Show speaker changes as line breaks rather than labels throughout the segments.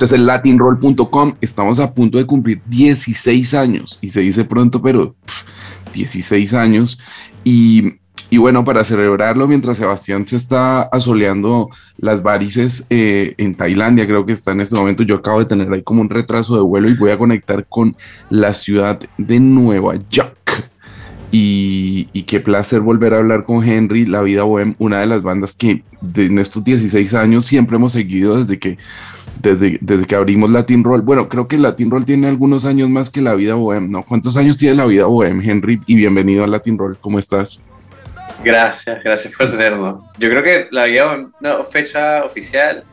Este es el latinroll.com. Estamos a punto de cumplir 16 años y se dice pronto, pero pff, 16 años. Y, bueno, para celebrarlo, mientras Sebastián se está asoleando las varices eh, en Tailandia, creo que está en este momento. Yo acabo de tener ahí como un retraso de vuelo y voy a conectar con la ciudad de Nueva York. Y, y qué placer volver a hablar con Henry, La Vida Bohem, una de las bandas que de en estos 16 años siempre hemos seguido desde que desde, desde que abrimos Latin Roll. Bueno, creo que Latin Roll tiene algunos años más que La Vida Bohem, ¿no? ¿Cuántos años tiene La Vida Bohem, Henry? Y bienvenido a Latin Roll, ¿cómo estás?
Gracias, gracias por tenernos. Yo creo que la vida, no, fecha oficial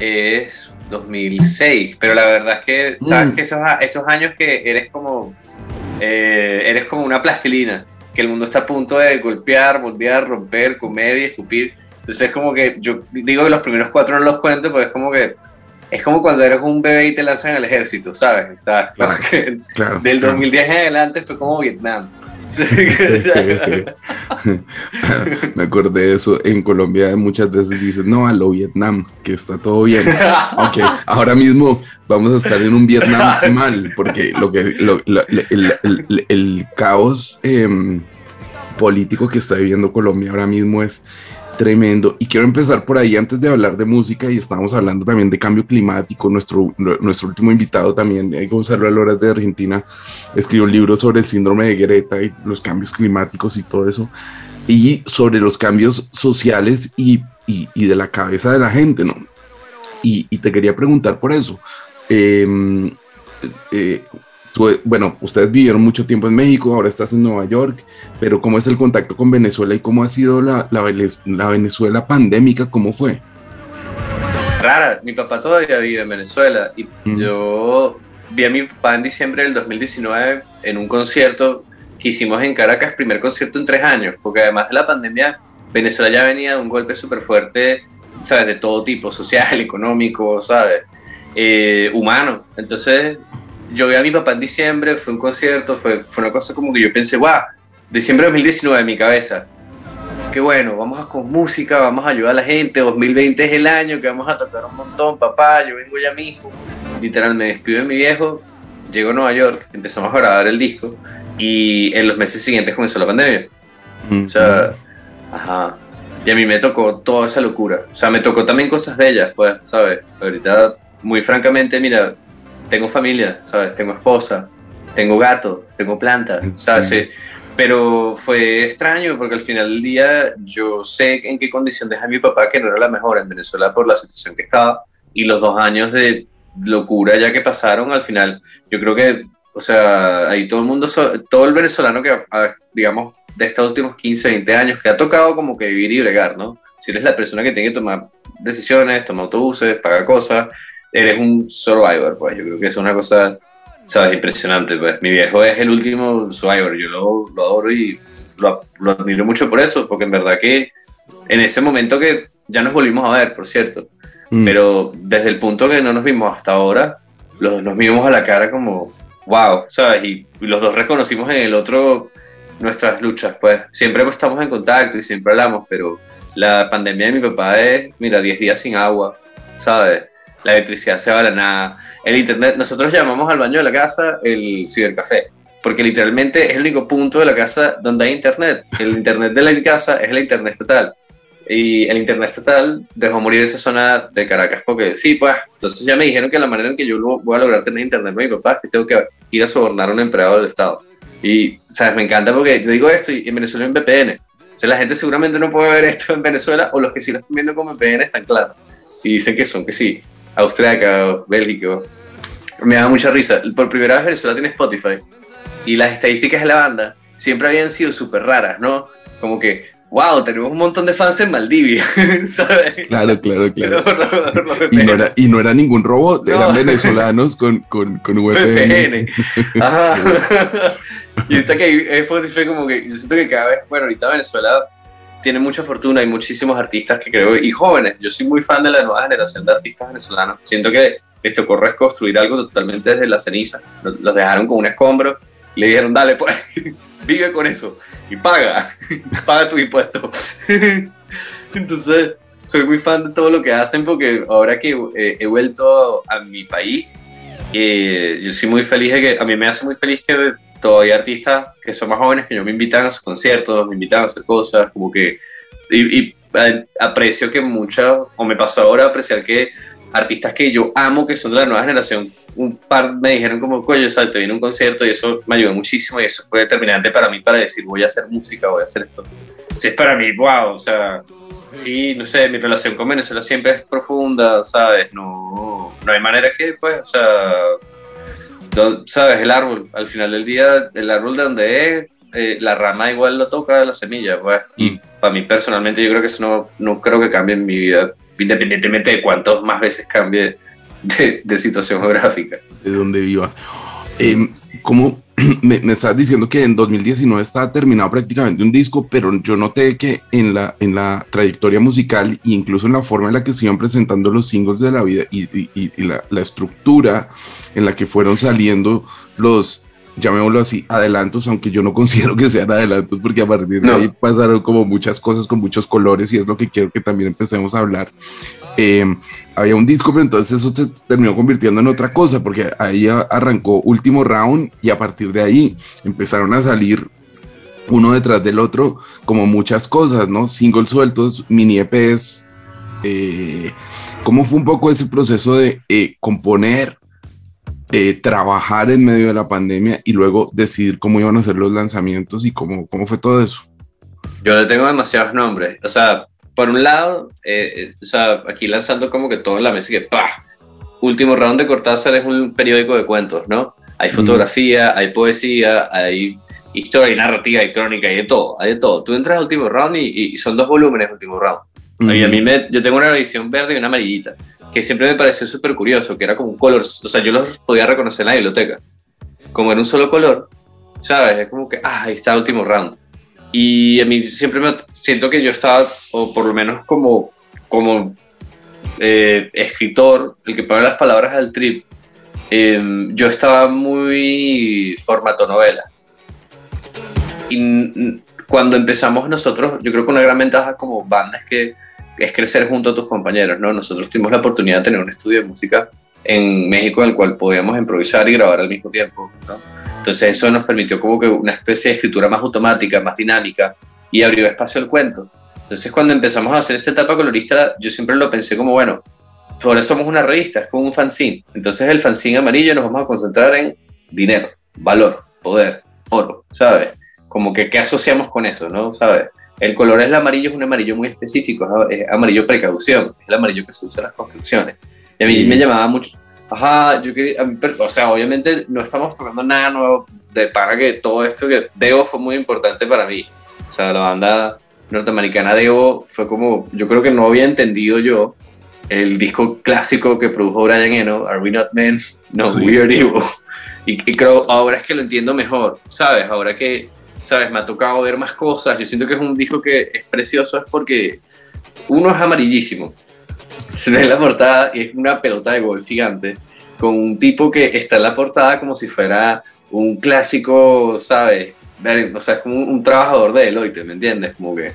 es 2006, pero la verdad es que, sabes
Mm.
que esos, esos años que eres como, eh, eres como una plastilina, que el mundo está a punto de golpear, moldear, romper, comer y escupir. Entonces es como que yo digo que los primeros cuatro no los cuento, pues es como que es como cuando eres un bebé y te lanzan al ejército, ¿sabes? Está,
Claro.
que
Claro.
del
claro.
2010 en adelante fue como Vietnam.
Me acordé de eso. En Colombia muchas veces dicen, no, a lo Vietnam, que está todo bien. Aunque ahora mismo vamos a estar en un Vietnam mal, porque lo que lo- lo- el, el- el caos em, político que está viviendo Colombia ahora mismo es tremendo. Y quiero empezar por ahí antes de hablar de música y estamos hablando también de cambio climático. Nuestro, nuestro último invitado también, eh, Gonzalo Aloras de Argentina, escribió un libro sobre el síndrome de Greta y los cambios climáticos y todo eso. Y sobre los cambios sociales y, y- de la cabeza de la gente, ¿no? Y, te quería preguntar por eso. Em, eh, tú, bueno, ustedes vivieron mucho tiempo en México, ahora estás en Nueva York, pero ¿cómo es el contacto con Venezuela y cómo ha sido la, la, Vele- la Venezuela pandémica? ¿Cómo fue?
rara. Mi papá todavía vive en Venezuela y
Mm.
yo vi a mi papá en diciembre del 2019 en un concierto que hicimos en Caracas, primer concierto en tres años, porque además de la pandemia, Venezuela ya venía de un golpe súper fuerte, ¿sabes? De todo tipo, social, económico, ¿sabes? Eh, humano. Entonces, yo vi a mi papá en diciembre, fue un concierto, fue, fue una cosa como que yo pensé, guau, diciembre de 2019 en mi cabeza. Qué bueno, vamos a con música, vamos a ayudar a la gente, 2020 es el año que vamos a tocar un montón, papá, yo vengo ya mismo. Literal, me despido de mi viejo, llego a Nueva York, empezamos a grabar el disco y en los meses siguientes comenzó la pandemia. O sea, ajá. Y a mí me tocó toda esa locura. O sea, me tocó también cosas bellas, pues, ¿sabes? Ahorita, muy francamente, mira, tengo familia, ¿sabes? Tengo esposa, tengo gato, tengo planta, ¿sabes?
Sí.
Sí. Pero fue extraño porque al final del día yo sé en qué condición deja mi papá, que no era la mejor en Venezuela por la situación que estaba, y los dos años de locura ya que pasaron, al final, yo creo que, o sea, ahí todo el mundo, todo el venezolano que, ah, digamos, de estos últimos 15, 20 años, que ha tocado como que vivir y bregar, ¿no? Si eres la persona que tiene que tomar decisiones, tomar autobuses, pagar cosas, eres un survivor, pues yo creo que es una cosa, sabes, impresionante, pues mi viejo es el último survivor, yo lo, lo adoro y lo, lo admiro mucho por eso, porque en verdad que en ese momento que ya nos volvimos a ver, por cierto,
Mm.
pero desde el punto que no nos vimos hasta ahora, los dos nos vimos a la cara como, wow, ¿sabes? Y, y los dos reconocimos en el otro nuestras luchas, pues siempre estamos en contacto y siempre hablamos, pero la pandemia de mi papá es, mira, 10 días sin agua, ¿sabes? La electricidad se va a la nada, el internet, nosotros llamamos al baño de la casa el cibercafé, porque literalmente es el único punto de la casa donde hay internet. El internet de la casa es el internet estatal. Y el internet estatal dejó morir esa zona de Caracas porque sí, pues, entonces ya me dijeron que la manera en que yo voy a lograr tener internet con mi papá es que tengo que ir a sobornar a un empleado del Estado. Y, ¿sabes? Me encanta porque yo digo esto y en Venezuela un VPN. O sea, la gente seguramente no puede ver esto en Venezuela o los que sí lo están viendo como VPN están claros. Y dicen que son, que sí, austriaca, Bélgica. Me da mucha risa. Por primera vez Venezuela tiene Spotify y las estadísticas de la banda siempre habían sido súper raras, ¿no? Como que wow, tenemos un montón de fans en Maldivia, ¿sabes?
Claro, claro, claro.
Por por
Y no era, y no era ningún robot,
No.
eran venezolanos con, con, con VPN.
VPN. Ajá. y ahorita que fue como que yo siento que cada vez, bueno, ahorita Venezuela tiene mucha fortuna, hay muchísimos artistas que creo, y jóvenes. Yo soy muy fan de la nueva generación de artistas venezolanos. Siento que les tocó reconstruir algo totalmente desde la ceniza. Los dejaron con un escombro y le dijeron, dale, pues, vive con eso y paga, paga tu impuesto. Entonces, soy muy fan de todo lo que hacen porque ahora que eh, he vuelto a mi país, eh, yo soy muy feliz de que, a mí me hace muy feliz que todavía artistas que son más jóvenes que yo me invitan a sus conciertos, me invitan a hacer cosas, como que, y, y, aprecio que muchas, o me pasó ahora apreciar que artistas que yo amo, que son de la nueva generación, un par me dijeron como, coño, sal, te viene un concierto y eso me ayudó muchísimo y eso fue determinante para mí para decir, voy a hacer música, voy a hacer esto. Si es para mí, wow, o sea, sí, no sé, mi relación con Venezuela siempre es profunda, ¿sabes? No, no hay manera que, pues, o sea, do- ¿sabes? El árbol, al final del día, el árbol de donde es, eh, la rama igual lo toca la semilla, pues. Y
Mm.
para mí personalmente yo creo que eso no, no creo que cambie en mi vida, independientemente de cuántas más veces cambie de, de situación geográfica.
de donde vivas. Eh, ¿Cómo me, me estás diciendo que en 2019 estaba terminado prácticamente un disco, pero yo noté que en la, en la trayectoria musical e incluso en la forma en la que se iban presentando los singles de la vida y, y- y- y la, la estructura en la que fueron saliendo los, llamémoslo así, adelantos, aunque yo no considero que sean adelantos, porque a partir de
No.
ahí pasaron como muchas cosas con muchos colores y es lo que quiero que también empecemos a hablar. Eh, había un disco, pero entonces eso se terminó convirtiendo en otra cosa, porque ahí arrancó último round y a partir de ahí empezaron a salir uno detrás del otro como muchas cosas, ¿no? Singles sueltos, mini EPs. eh, ¿Cómo fue un poco ese proceso de eh, componer, eh, trabajar en medio de la pandemia y luego decidir cómo iban a ser los lanzamientos y cómo, cómo fue todo eso?
Yo le tengo demasiados nombres. O sea, por un lado, eh, eh, o sea, aquí lanzando como que todo en la mesa y que ¡pah! Último round de Cortázar es un periódico de cuentos, ¿no? Hay
Mm.
fotografía, hay poesía, hay historia, hay narrativa, hay crónica, hay de todo, hay de todo. Tú entras al último round y, y son dos volúmenes último round. Y a mí me, yo tengo una edición verde y una amarillita, que siempre me pareció súper curioso, que era como un color, o sea, yo los podía reconocer en la biblioteca. Como era un solo color, ¿sabes? Es como que, ah, ahí está último round. Y a mí siempre me siento que yo estaba, o por lo menos como, como eh, escritor, el que pone las palabras al trip, eh, yo estaba muy formato novela. Y cuando empezamos nosotros, yo creo que una gran ventaja como banda es que es crecer junto a tus compañeros, ¿no? Nosotros tuvimos la oportunidad de tener un estudio de música en México en el cual podíamos improvisar y grabar al mismo tiempo, ¿no? Entonces eso nos permitió como que una especie de escritura más automática, más dinámica y abrió espacio al cuento. Entonces cuando empezamos a hacer esta etapa colorista, yo siempre lo pensé como, bueno, eso somos una revista, es como un fanzine. Entonces el fanzine amarillo nos vamos a concentrar en dinero, valor, poder, oro, ¿sabes? Como que qué asociamos con eso, ¿no? ¿Sabes? El color es el amarillo, es un amarillo muy específico, es amarillo precaución, es el amarillo que se usa en las construcciones. Y a mí
Sí.
me llamaba mucho, ajá, yo quería, pero, o sea, obviamente no estamos tocando nada nuevo de para que todo esto que Devo fue muy importante para mí. O sea, la banda norteamericana Devo fue como, yo creo que no había entendido yo el disco clásico que produjo Brian Eno, Are We Not Men? No,
Sí.
We Are Evil. Y, y creo, ahora es que lo entiendo mejor, ¿sabes? Ahora que, ¿sabes? Me ha tocado ver más cosas. Yo siento que es un disco que es precioso, es porque uno es amarillísimo. Se ve la portada y es una pelota de golf gigante con un tipo que está en la portada como si fuera un clásico, ¿sabes? O sea, es como un, un trabajador de Deloitte, ¿me entiendes? Como que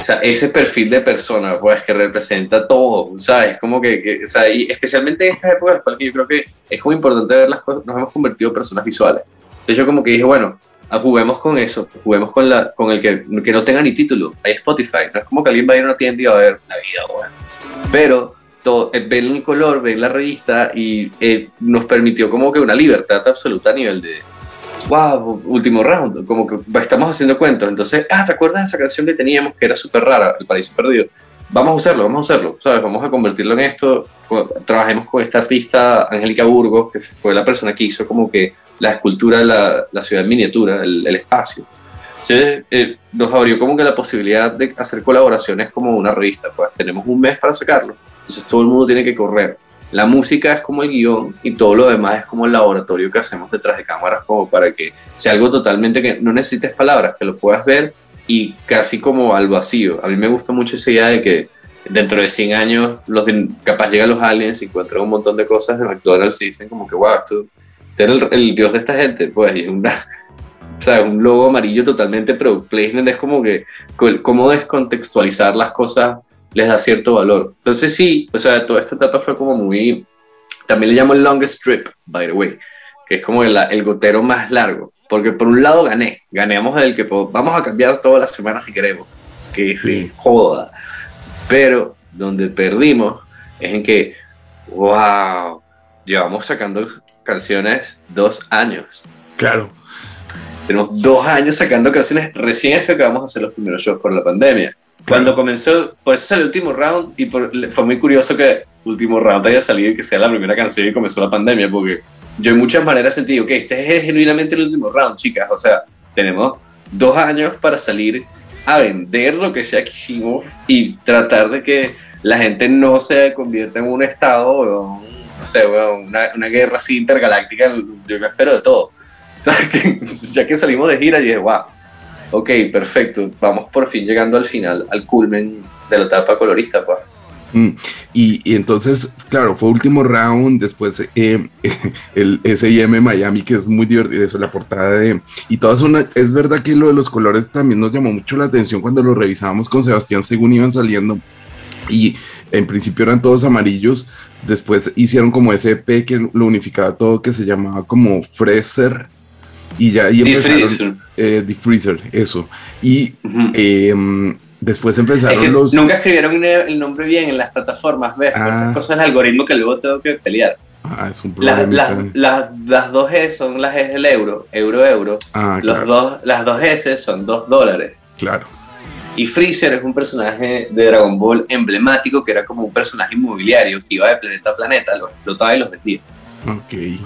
o sea, ese perfil de persona, pues, que representa todo, ¿sabes? Como que, que, o sea, y especialmente en estas épocas, las cuales yo creo que es muy importante ver las cosas, nos hemos convertido en personas visuales. O sea, yo como que dije, bueno, ah, juguemos con eso, juguemos con, la, con el que, que no tenga ni título, hay Spotify, no es como que alguien va a ir a una tienda y va a ver la vida, bueno. Pero eh, ven el color, ven la revista y eh, nos permitió como que una libertad absoluta a nivel de, wow, último round, como que estamos haciendo cuentos. Entonces, ah, ¿te acuerdas de esa canción que teníamos que era súper rara, El Paraíso Perdido? Vamos a usarlo, vamos a hacerlo, ¿sabes? Vamos a convertirlo en esto. Trabajemos con esta artista, Angélica Burgos, que fue la persona que hizo como que la escultura de la, la ciudad en miniatura, el, el espacio. Sí, eh, nos abrió como que la posibilidad de hacer colaboraciones como una revista. Pues tenemos un mes para sacarlo. Entonces todo el mundo tiene que correr. La música es como el guion y todo lo demás es como el laboratorio que hacemos detrás de cámaras, como para que sea algo totalmente que no necesites palabras, que lo puedas ver y casi como al vacío. A mí me gusta mucho esa idea de que dentro de 100 años, los capaz llegan los aliens y encuentran un montón de cosas de McDonald's y dicen como que, wow, esto, este el, el, dios de esta gente. Pues es una, o sea, un logo amarillo totalmente product placement, es como que cómo descontextualizar las cosas les da cierto valor. Entonces sí, o sea, toda esta etapa fue como muy, también le llamo el longest trip, by the way, que es como el, el gotero más largo, porque por un lado gané, ganamos el que vamos a cambiar todas las semanas si queremos, que se joda, pero donde perdimos es en que, wow, llevamos sacando canciones dos años.
Claro.
Tenemos dos años sacando canciones, recién es que acabamos de hacer los primeros shows por la pandemia. Cuando comenzó, por eso es el último round y fue muy curioso que último round haya salido y que sea la primera canción y comenzó la pandemia, porque yo en muchas maneras sentí, ok, este es genuinamente el último round, chicas, o sea, tenemos dos años para salir a vender lo que sea que hicimos y tratar de que la gente no se convierta en un estado, no sé, una, una, guerra así intergaláctica, yo me espero de todo. O sea, que, ya que salimos de gira, y dije, wow, ok, perfecto, vamos por fin llegando al final, al culmen de la etapa colorista, pues.
Mm, y, entonces, claro, fue último round, después eh, el S&M Miami, que es muy divertido, eso, la portada de... Y todas es verdad que lo de los colores también nos llamó mucho la atención cuando lo revisábamos con Sebastián según iban saliendo. Y en principio eran todos amarillos, después hicieron como ese EP que lo unificaba todo, que se llamaba como Freezer, y ya ahí empezaron... Eh, The Freezer, eso. Y... eh, Después empezaron los.
Nunca escribieron el nombre bien en las plataformas, ¿ves? Ah. Esas cosas de algoritmo que luego tengo que pelear.
Ah, es un problema.
Las, las, las, dos G son las G del euro, euro, euro.
Ah,
Los dos, las dos S son dos dólares.
Claro.
Y Freezer es un personaje de Dragon Ball emblemático que era como un personaje inmobiliario que iba de planeta a planeta, los explotaba y los vendía.
Ok.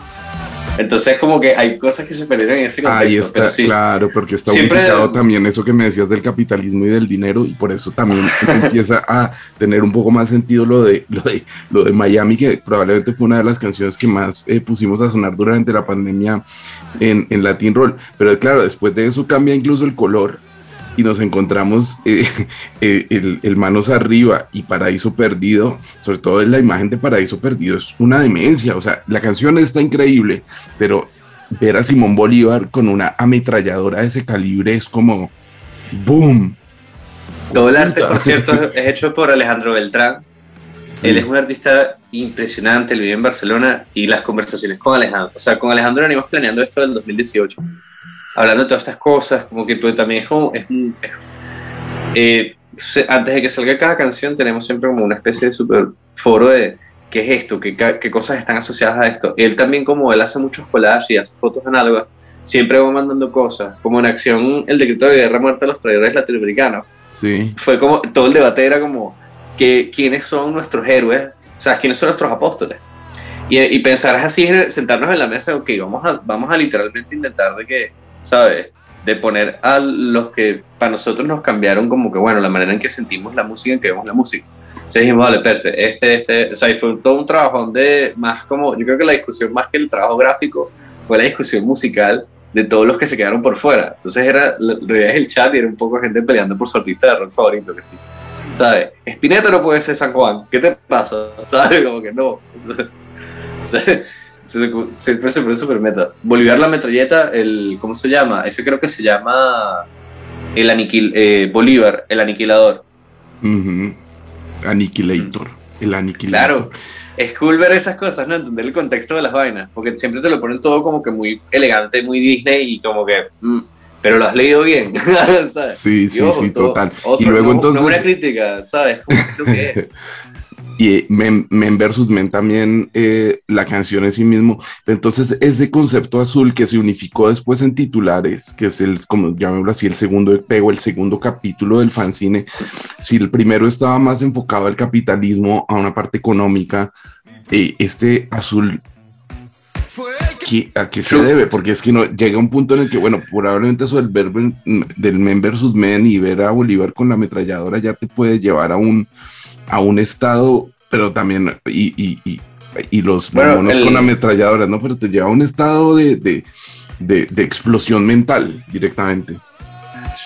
Entonces, como que hay cosas que se perdieron en ese contexto.
Ahí está, claro, porque está unificado también eso que me decías del capitalismo y del dinero, y por eso también empieza a tener un poco más sentido lo de, lo de, lo de Miami, que probablemente fue una de las canciones que más eh, pusimos a sonar durante la pandemia en, en Latin Roll. Pero claro, después de eso cambia incluso el color y nos encontramos eh, eh, el, el, Manos Arriba y Paraíso Perdido, sobre todo en la imagen de Paraíso Perdido, es una demencia, o sea, la canción está increíble, pero ver a Simón Bolívar con una ametralladora de ese calibre es como ¡boom!
Todo el arte, por cierto, es hecho por Alejandro Beltrán. Él es un artista impresionante, él vive en Barcelona y las conversaciones con Alejandro, o sea, con Alejandro venimos planeando esto del 2018 hablando de todas estas cosas, como que pues, también es como, es, eh, antes de que salga cada canción tenemos siempre como una especie de super foro de qué es esto, qué, qué cosas están asociadas a esto. Él también como él hace muchos collages y hace fotos análogas, siempre va mandando cosas, como en acción el decreto de guerra muerte a los traidores latinoamericanos.
Sí.
Fue como, todo el debate era como, que, ¿quiénes son nuestros héroes? O sea, ¿quiénes son nuestros apóstoles? Y, y pensar así, sentarnos en la mesa, ok, vamos a, vamos a literalmente intentar de que ¿sabes? De poner a los que para nosotros nos cambiaron como que, bueno, la manera en que sentimos la música, en que vemos la música. Entonces dijimos, vale, perfecto, este, este, o sea, fue todo un trabajo de más como, yo creo que la discusión más que el trabajo gráfico fue la discusión musical de todos los que se quedaron por fuera. Entonces era, veías el chat y era un poco gente peleando por su artista de rock favorito, que sí. ¿Sabes? Spinetta no puede ser San Juan, ¿qué te pasa? ¿Sabes? Como que no. Siempre se pone super meta. Bolívar la metralleta, el, ¿cómo se llama? Ese creo que se llama el aniquil, eh, Bolívar, el aniquilador.
Aniquilator, el aniquilador.
Claro, es cool ver esas cosas, ¿no? Entender el contexto de las vainas, porque siempre te lo ponen todo como que muy elegante, muy Disney y como que... Mm, pero lo has leído bien, ¿sabes?
Sí, sí, sí, total. y luego entonces...
No una crítica, ¿sabes? es.
y Men, versus Men también eh, la canción en sí mismo. Entonces, ese concepto azul que se unificó después en titulares, que es el, como llamémoslo así, el segundo pego, el segundo capítulo del fanzine, si el primero estaba más enfocado al capitalismo, a una parte económica, eh, este azul a qué se debe? Porque es que no llega un punto en el que, bueno, probablemente eso del, verbo del men versus men y ver a Bolívar con la ametralladora ya te puede llevar a un, a un estado, pero también, y, y, y, y los
Bueno, el-
con ametralladoras, ¿no? Pero te lleva a un estado de, de, de, de explosión mental directamente.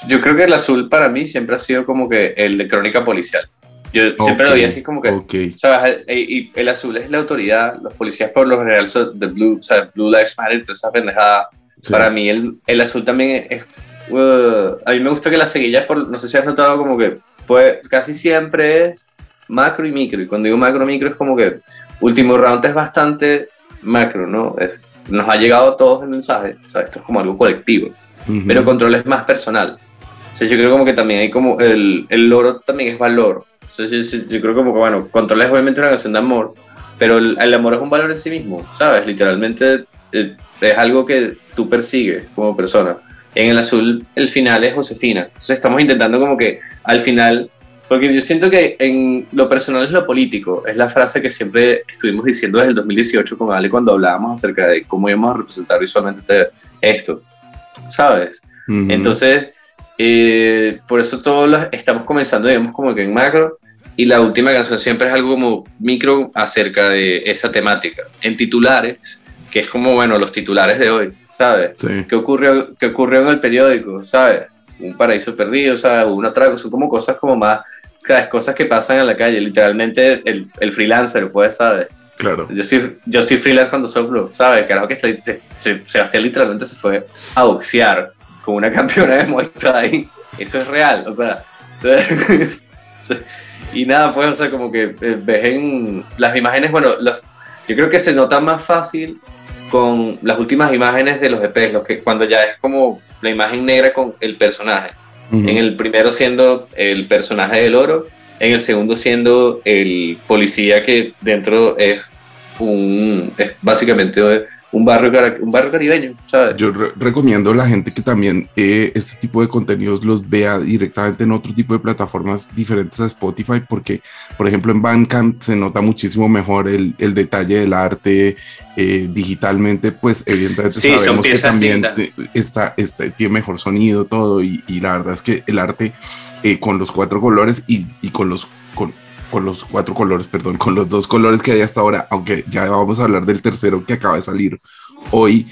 Yo creo que el azul para mí siempre ha sido como que el de crónica policial. Yo siempre lo vi así como que,
Ok,
¿sabes? E- Y el azul es la autoridad, los policías por lo general son de Blue, o sea, Blue Lives Matter, esa pendejada.
sí.
Para mí el, el azul también es... uh, a mí me gusta que las seguillas, por, no sé si has notado como que pues, casi siempre es macro y micro. Y cuando digo macro micro es como que último round es bastante macro, ¿no? Es- nos ha llegado a todos el mensaje, o sea, esto es como algo colectivo pero control es más personal. O sea, yo creo como que también hay como el, el loro también es valor. O sea, yo- yo creo como que, bueno, control es obviamente una canción de amor, pero el, el amor es un valor en sí mismo, ¿sabes? Literalmente eh, es algo que tú persigues como persona. En el azul, el final es Josefina. Entonces estamos intentando como que al final, porque yo siento que en lo personal es lo político, es la frase que siempre estuvimos diciendo desde el 2018 con Ale cuando hablábamos acerca de cómo íbamos a representar visualmente este- esto, ¿sabes?
Ujú.
Entonces, eh, por eso todos los- estamos comenzando, digamos, como que en macro, y la última canción siempre es algo como micro acerca de esa temática. En titulares, que es como, bueno, los titulares de hoy, ¿sabes?
Sí.
¿Qué ocurrió, qué ocurrió en el periódico, ¿sabes? Un paraíso perdido, ¿sabes? Un atraco, son como cosas como más, ¿sabes? Cosas que pasan en la calle, literalmente el, el freelancer, pues, ¿sabes?
Claro.
Yo soy, yo soy freelance cuando soplo, ¿sabes? Carajo que está- se- se- Sebastián literalmente se fue a boxear con una campeona de Muay Thai. Eso es real, o sea. se- y nada, pues, o sea, como que eh, ves en las imágenes, bueno, los- yo creo que se nota más fácil con las últimas imágenes de los EPs, los que, cuando ya es como la imagen negra con el personaje. En el primero siendo el personaje del oro, en el segundo siendo el policía que dentro es un es básicamente un barrio un barrio caribeño, ¿sabes?
Yo re- recomiendo a la gente que también eh, este tipo de contenidos los vea directamente en otro tipo de plataformas diferentes a Spotify, porque, por ejemplo, en Bandcamp se nota muchísimo mejor el, el detalle del arte eh, digitalmente, pues evidentemente
Sí, son
sabemos que
piezas
también está, está- tiene mejor sonido, todo, y, y la verdad es que el arte eh, con los cuatro colores y, y con los... Con, con los cuatro colores, perdón, con los dos colores que hay hasta ahora, aunque ya vamos a hablar del tercero que acaba de salir hoy,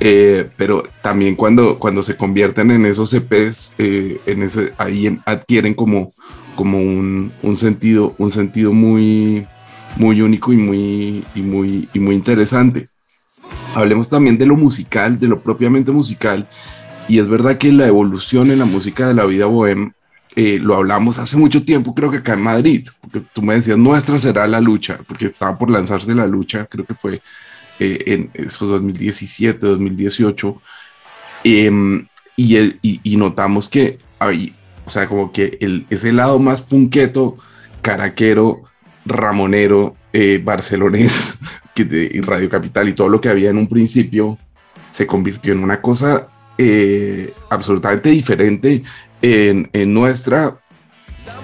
eh, pero también cuando, cuando se convierten en esos EPs, eh, en ese, ahí en- adquieren como, como un, un sentido, un sentido muy, muy único y muy, y, muy, y muy interesante. Hablemos también de lo musical, de lo propiamente musical, y es verdad que la evolución en la música de la vida bohem, eh, lo hablamos hace mucho tiempo, creo que acá en Madrid, porque tú me decías, nuestra será la lucha, porque estaba por lanzarse la lucha, creo que fue eh, en esos 2017, 2018, em, y, el- y, y notamos que hay, o sea, como que el, ese lado más punqueto, caraquero, ramonero, eh, barcelonés, que de, y Radio Capital y todo lo que había en un principio, se convirtió en una cosa eh, absolutamente diferente en, en nuestra,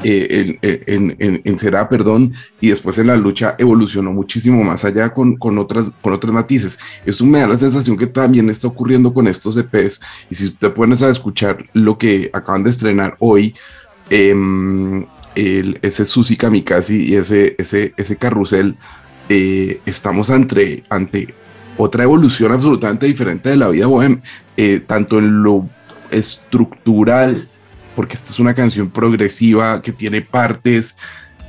eh, en, en, en, en Será, perdón, y después en la lucha evolucionó muchísimo más allá con, con, otras, con otros matices. Esto me da la sensación que también está ocurriendo con estos EPs, y si te pones a escuchar lo que acaban de estrenar hoy, eh, el, ese Susi Kamikaze y ese, ese, ese carrusel, eh, estamos ante, ante otra evolución absolutamente diferente de la vida bohem, eh, tanto en lo estructural, porque esta es una canción progresiva que tiene partes,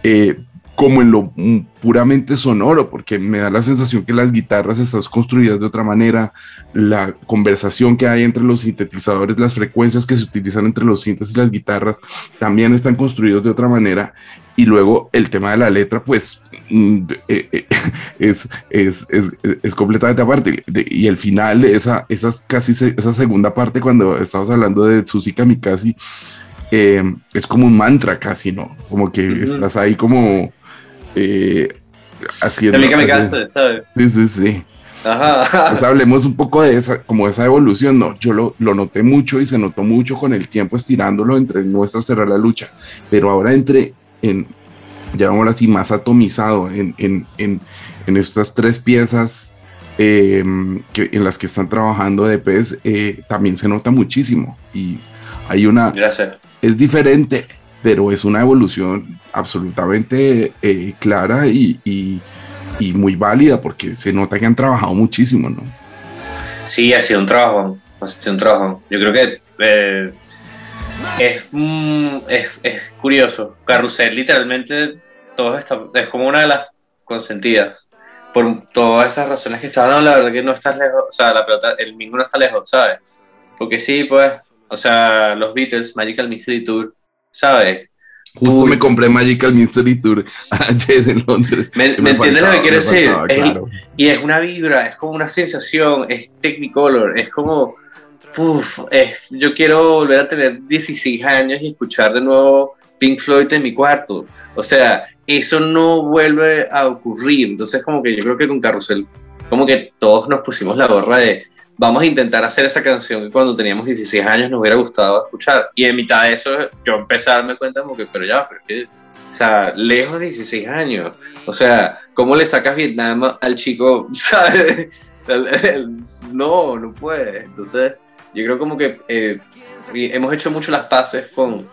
eh, como en lo mm, puramente sonoro, porque me da la sensación que las guitarras están construidas de otra manera, la conversación que hay entre los sintetizadores, las frecuencias que se utilizan entre los sintes y las guitarras, también están construidos de otra manera, y luego el tema de la letra, pues mm, eh, eh, es, es, es, es, completamente aparte. Y el final de esa, esas casi esa segunda parte, cuando estamos hablando de Susi Kamikaze, eh, es como un mantra casi, ¿no? Como que uh -huh. estás ahí como eh, haciendo.
Kamikaze, ¿sabes?
Sí, sí, sí.
Ajá.
Pues hablemos un poco de esa, como esa evolución, ¿no? Yo lo, lo, noté mucho y se notó mucho con el tiempo estirándolo entre nuestra cerrar la lucha, pero ahora entre en, llamémoslo así, más atomizado en, en, en, en estas tres piezas eh, que, en las que están trabajando de PES, eh, también se nota muchísimo. Y hay una,
Gracias.
es diferente, pero es una evolución absolutamente eh, clara y, y- y muy válida porque se nota que han trabajado muchísimo, ¿no?
Sí, ha sido un trabajo. Ha sido un trabajo. Yo creo que eh, es, mm, es, es curioso. Carrusel, literalmente, todo está, es como una de las consentidas. Por todas esas razones que estaban, no, la verdad que no estás lejos. O sea, la pelota, el mingo no está lejos, ¿sabes? Porque sí, pues, o sea, los Beatles, Magical Mystery Tour, ¿sabes?
Justo
Uy.
me compré Magical Mystery Tour ayer en Londres.
¿Me- me entiendes lo que quiero decir?
faltaba,
Es-
claro.
Y es una vibra, es como una sensación, es Technicolor, es como, uf, es- yo quiero volver a tener 16 años y escuchar de nuevo Pink Floyd en mi cuarto. O sea, eso no vuelve a ocurrir. Entonces, como que yo creo que con Carrusel, como que todos nos pusimos la gorra de, vamos a intentar hacer esa canción que cuando teníamos 16 años nos hubiera gustado escuchar. Y en mitad de eso, yo empecé a darme cuenta como que, pero ya, pero que, o sea, lejos de 16 años. O sea, ¿cómo le sacas Vietnam al chico? ¿Sabes? No, no puede. Entonces, yo creo como que eh, hemos hecho mucho las paces con.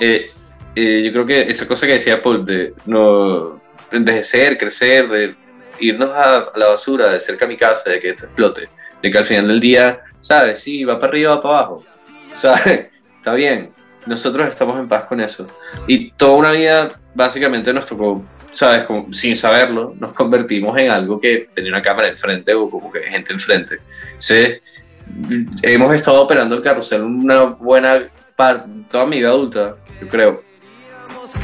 eh, eh, yo creo que esa cosa que decía Paul, de no envejecer, crecer, de irnos a, a la basura, de ser kamikaze, de que esto explote, de que al final del día, ¿sabes? Sí, va para arriba, va para abajo. ¿Sabes? Está bien. Nosotros estamos en paz con eso. Y toda una vida, básicamente, nos tocó ¿sabes? Como, sin saberlo, nos convertimos en algo que tenía una cámara enfrente o como que gente enfrente. Sí, hemos estado operando el carrusel una buena parte, toda mi vida adulta, yo creo.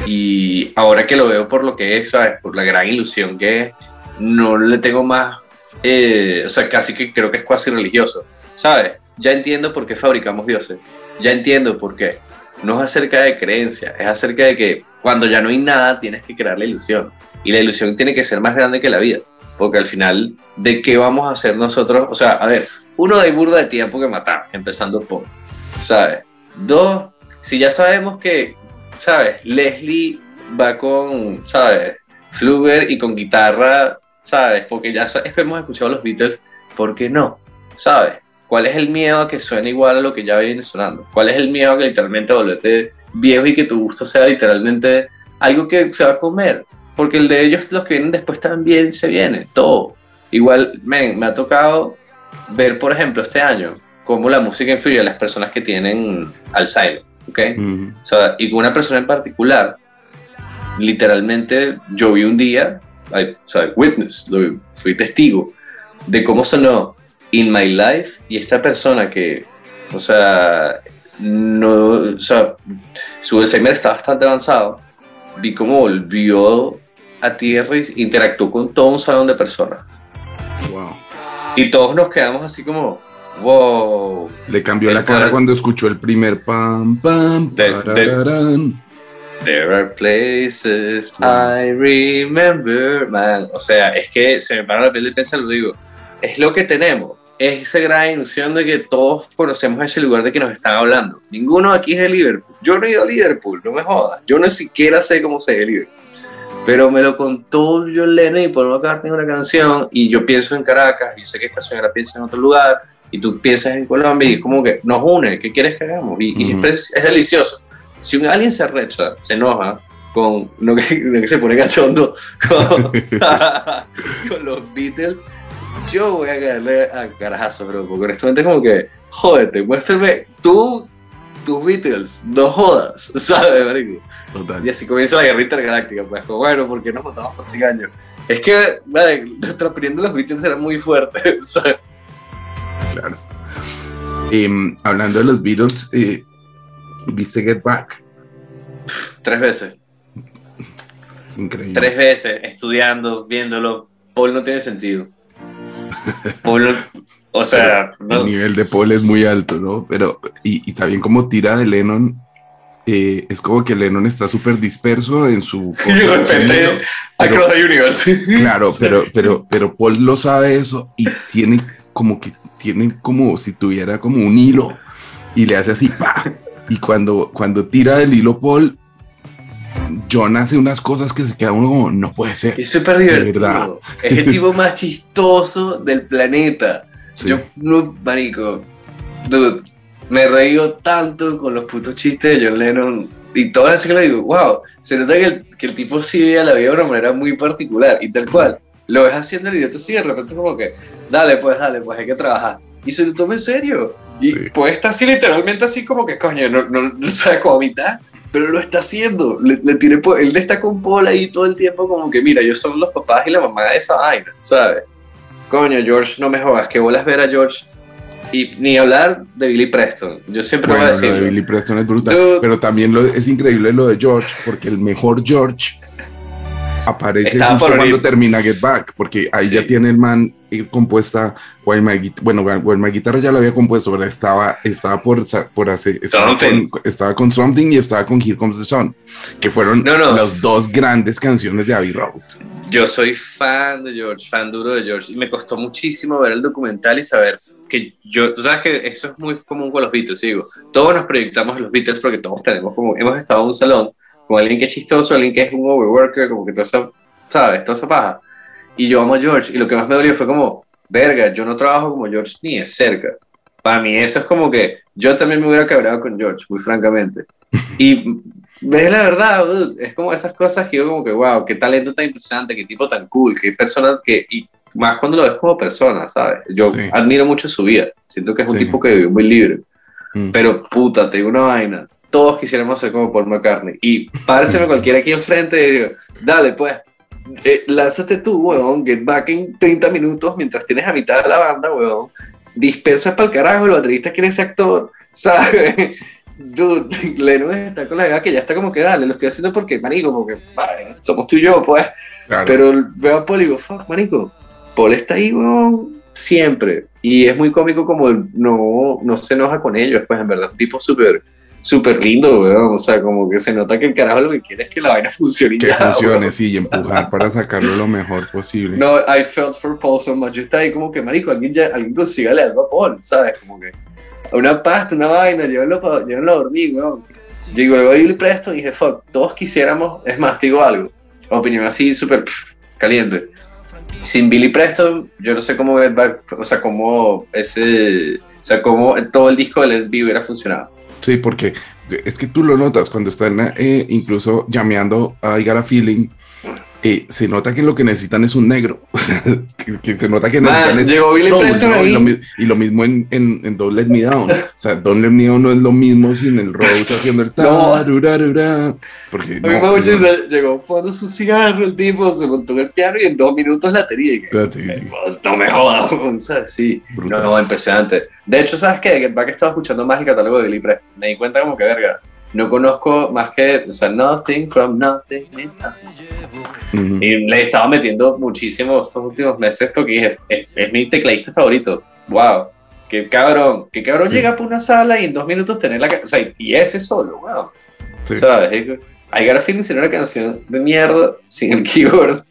Y ahora que lo veo por lo que es, ¿sabes? Por la gran ilusión que es, no le tengo más, eh, o sea, casi que creo que es casi religioso, ¿sabes? Ya entiendo por qué fabricamos dioses, ya entiendo por qué. No es acerca de creencia, es acerca de que cuando ya no hay nada tienes que crear la ilusión. Y la ilusión tiene que ser más grande que la vida, porque al final, ¿de qué vamos a hacer nosotros? O sea, a ver, uno hay burda de tiempo que matar, empezando por, ¿sabes? Dos, si ya sabemos que, ¿sabes? Leslie va con, ¿sabes? Fluger y con guitarra, ¿sabes? Porque ya hemos escuchado los Beatles, ¿por qué no? ¿Sabes? ¿Cuál es el miedo a que suene igual a lo que ya viene sonando? ¿Cuál es el miedo a que literalmente volverte viejo y que tu gusto sea literalmente algo que se va a comer? Porque el de ellos, los que vienen después también se viene, todo. Igual, men, me ha tocado ver, por ejemplo, este año, cómo la música influye a las personas que tienen Alzheimer, ¿ok?
Ujú.
O sea, y con una persona en particular, literalmente yo vi un día, I- o sea, witness, lo fui testigo de cómo sonó In My Life y esta persona que, o sea, no, o sea, su Alzheimer está bastante avanzado, vi cómo volvió a tierra y interactuó con todo un salón de personas.
Wow.
Y todos nos quedamos así como, wow,
Le cambió
El
la cara cuando escuchó el primer pam, pam,
De- de-. There are places I remember, man. O sea, es que se me para la piel de pensar, lo digo. Es lo que tenemos. Es esa gran ilusión de que todos conocemos ese lugar de que nos están hablando. Ninguno aquí es de Liverpool. Yo no he ido a Liverpool, no me jodas. Yo no siquiera sé cómo se ve Liverpool. Pero me lo contó John Lennon y Paul McCartney una canción y yo pienso en Caracas y sé que esta señora piensa en otro lugar y tú piensas en Colombia y es como que nos une, ¿qué quieres que hagamos? Y, y
Ujú.
siempre es, es delicioso. Si un alguien se arrecha, se enoja con lo que, lo que se pone cachondo con, con los Beatles, yo voy a caerle a carajazo, bro, porque honestamente es como que, jódete, muéstrame tú, tus Beatles, no jodas, ¿sabes, marico?
Total.
Y así comienza la guerra intergaláctica, pues, como, bueno, porque nos matamos por 100 años. Es que, vale, nuestra opinión de los Beatles era muy fuerte, ¿sabes?
Claro. Em, hablando de los Beatles, eh, ¿viste Get Back?
Tres veces,
Increíble.
tres veces, estudiando, viéndolo. Paul no tiene sentido. Paul, no- o sea, no,
El nivel de Paul es muy alto, ¿no? Pero, y, y también como tira de Lennon, eh, es como que Lennon está súper disperso en su...
y repente,
Pero-
the Universe.
Claro, pero, pero, pero Paul lo sabe eso y tiene como que tiene como si tuviera como un hilo y le hace así, pa. Y cuando, cuando tira del hilo Paul, John hace unas cosas que se queda uno como, no puede ser.
Es súper divertido. Es el tipo más chistoso del planeta.
Sí.
Yo, no, marico, dude, me reído tanto con los putos chistes de John Lennon y todo así que lo digo, wow, se nota que el, que el tipo sí veía la vida de una manera muy particular y tal cual. Lo ves haciendo el idiota así de repente como que, dale pues, dale pues, hay que trabajar. Y se lo toma en serio. Y
Sí.
pues está así literalmente así como que, coño, no, no, no sabe cómo mitad, pero lo está haciendo. Le, le él está con Paul ahí todo el tiempo como que, mira, yo son los papás y la mamá de esa vaina, ¿sabes? Coño, George, no me jodas, que bolas ver a George y ni hablar de Billy Preston. Yo siempre voy
Bueno,
a
lo
decir.
de Billy Preston es brutal,
Dude.
pero también lo, es increíble lo de George, porque el mejor George aparece
Estaba
justo cuando termina Get Back, porque ahí
Sí.
ya tiene el man eh, compuesta, While My, bueno, While My Guitarra ya lo había compuesto, pero estaba, estaba por, por hacer, estaba con, estaba con Something y estaba con Here Comes the Sun, que fueron
No, no.
las dos grandes canciones de Abbey Road.
Yo soy fan de George, fan duro de George, y me costó muchísimo ver el documental y saber que yo, tú sabes que eso es muy común con los Beatles, digo, todos nos proyectamos en los Beatles porque todos tenemos como, hemos estado en un salón con alguien que es chistoso, alguien que es un overworker, como que todo eso, ¿sabes? Toda esa paja. Y yo amo a George, y lo que más me dolió fue como, verga, yo no trabajo como George ni de cerca. Para mí eso es como que yo también me hubiera cabreado con George, muy francamente. Y ves la verdad, dude, es como esas cosas que yo como que, wow, qué talento tan impresionante, qué tipo tan cool, qué persona que, y más cuando lo ves como persona, ¿sabes? Yo
Sí.
admiro mucho su vida, siento que es un
Sí.
tipo que vive muy libre,
Mm.
pero puta, te digo una vaina, todos quisiéramos ser como Paul McCartney, y párseme cualquiera aquí enfrente y digo, dale pues, eh, lánzate tú, weón, get back en 30 minutos mientras tienes a mitad de la banda, weón, dispersa para el carajo, el baterista quiere ser actor, ¿sabes? Dude, Lennon está con la idea que ya está como que dale, lo estoy haciendo porque, marico, porque vale, somos tú y yo, pues.
Claro.
Pero veo a Paul y digo, fuck, marico, Paul está ahí, weón, siempre. Y es muy cómico como no, no se enoja con ellos, pues en verdad, un tipo súper, súper lindo, weón. O sea, como que se nota que el carajo lo que quiere es que la vaina funcione.
que
ya,
funcione,
weón.
sí, y empujar para sacarlo lo mejor posible.
No, I felt for Paul so much. Yo estaba ahí como que, marico, alguien, ya, alguien consígale algo a Paul, ¿sabes? Como que una pasta, una vaina, llévenlo, pa, llévenlo a dormir, weón. Yo digo, luego Billy Preston y dije, fuck, todos quisiéramos, es más, te digo algo, opinión así súper caliente. Sin Billy Preston, yo no sé cómo Get Back, o sea, cómo ese, o sea, cómo todo el disco de Let Be hubiera funcionado.
Sí, porque es que tú lo notas cuando están eh, incluso llameando a I a Feeling. Eh, se nota que lo que necesitan es un negro. O sea, que, que se nota que necesitan es
llegó Billy
soul, ¿no? Y, lo, y lo mismo en, en, en Don't Let Me Down. O sea, Don't Let Me Down no es lo mismo sin el Rhodes haciendo el
No.
tarurarura, Porque no, no.
llegó fumando su cigarro el tipo, se montó en el piano y en dos minutos la tenía. Que, no me jodas, weón, ¿sabes? Sí.
Brutal.
No, no, impresionante. De hecho, ¿sabes qué? Get Back estaba escuchando más el catálogo de Billy Preston. Me di cuenta como que, verga, no conozco más que, o sea, Nothing from Nothing is Nothing.
Ujú.
Y le estaba metiendo muchísimo estos últimos meses porque dije, es, es mi tecladista favorito. Wow. Qué cabrón. Qué cabrón
Sí.
llega por una sala y en dos minutos tener la... O sea, y ese solo, wow.
Sí.
¿Sabes? I Got a Feeling sería una canción de mierda sin el keyboard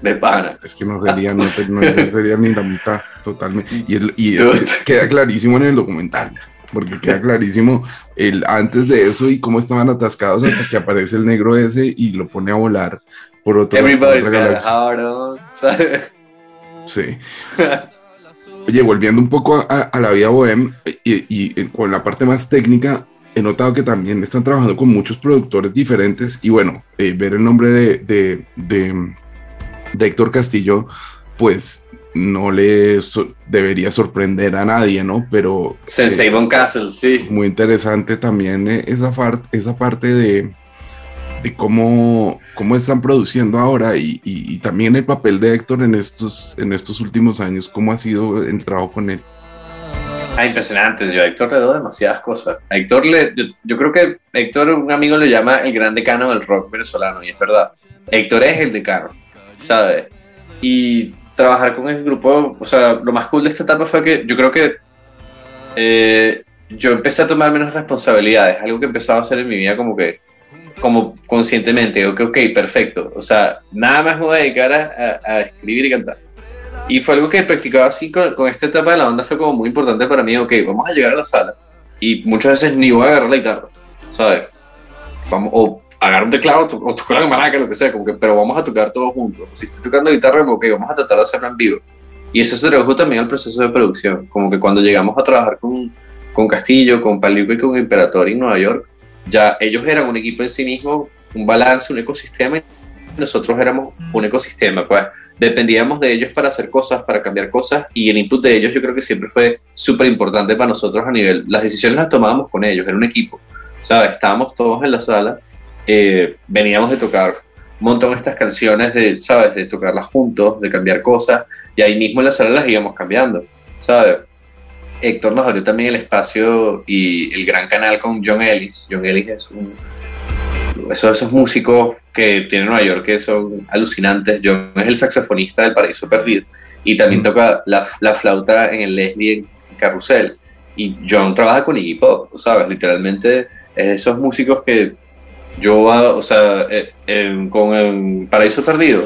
de pana.
Es que no sería, no, no sería ni la mitad, totalmente. Y, es, y es queda clarísimo en el documental, porque queda clarísimo el antes de eso y cómo estaban atascados hasta que aparece el negro ese y lo pone a volar por otro
¿sabes?
Sí. Oye, volviendo un poco a, a la vida bohem y, y, con la parte más técnica, he notado que también están trabajando con muchos productores diferentes y bueno, eh, ver el nombre de, de, de, de Héctor Castillo, pues no le so- debería sorprender a nadie, ¿no? Pero
Sensei
eh,
Von Castle, sí.
muy interesante también eh, esa, esa parte de, de cómo, cómo están produciendo ahora y, y- y también el papel de Héctor en estos, en estos últimos años, cómo ha sido el trabajo con él.
Ah, impresionante. Yo a Héctor le doy demasiadas cosas. A Héctor le, yo, yo creo que Héctor, un amigo le llama el gran decano del rock venezolano, y es verdad. Héctor es el decano, ¿sabes? Y trabajar con el grupo, o sea, lo más cool de esta etapa fue que yo creo que eh, yo empecé a tomar menos responsabilidades, algo que empezaba a hacer en mi vida como que, como conscientemente, que, ok, perfecto, o sea, nada más me voy a dedicar a, a- a escribir y cantar. Y fue algo que practicaba así con, con esta etapa de la banda, fue como muy importante para mí, ok, vamos a llegar a la sala y muchas veces ni voy a agarrar la guitarra, ¿sabes? Vamos, o agarra un teclado to- o toca la maraca, lo que sea, como que, pero vamos a tocar todos juntos. Si estoy tocando guitarra, ok, vamos a tratar de hacerlo en vivo. Y eso se tradujo también al proceso de producción, como que cuando llegamos a trabajar con, con Castillo, con Paliuco y con Imperator en Nueva York, ya ellos eran un equipo en sí mismo, un balance, un ecosistema, y nosotros éramos un ecosistema, pues dependíamos de ellos para hacer cosas, para cambiar cosas, y el input de ellos yo creo que siempre fue súper importante para nosotros a nivel, las decisiones las tomábamos con ellos, era un equipo, ¿sabes? Estábamos todos en la sala, eh, veníamos de tocar un montón de estas canciones, de, ¿sabes? De tocarlas juntos, de cambiar cosas, y ahí mismo en la sala las íbamos cambiando, ¿sabes? Héctor nos abrió también el espacio y el gran canal con John Ellis. John Ellis es un esos, esos músicos que tiene Nueva York que son alucinantes. John es el saxofonista del Paraíso Perdido y también
Mm.
toca la, la flauta en el Leslie en Carrusel. Y John trabaja con Iggy Pop, ¿sabes? Literalmente es de esos músicos que yo, o sea, eh, con el Paraíso Perdido,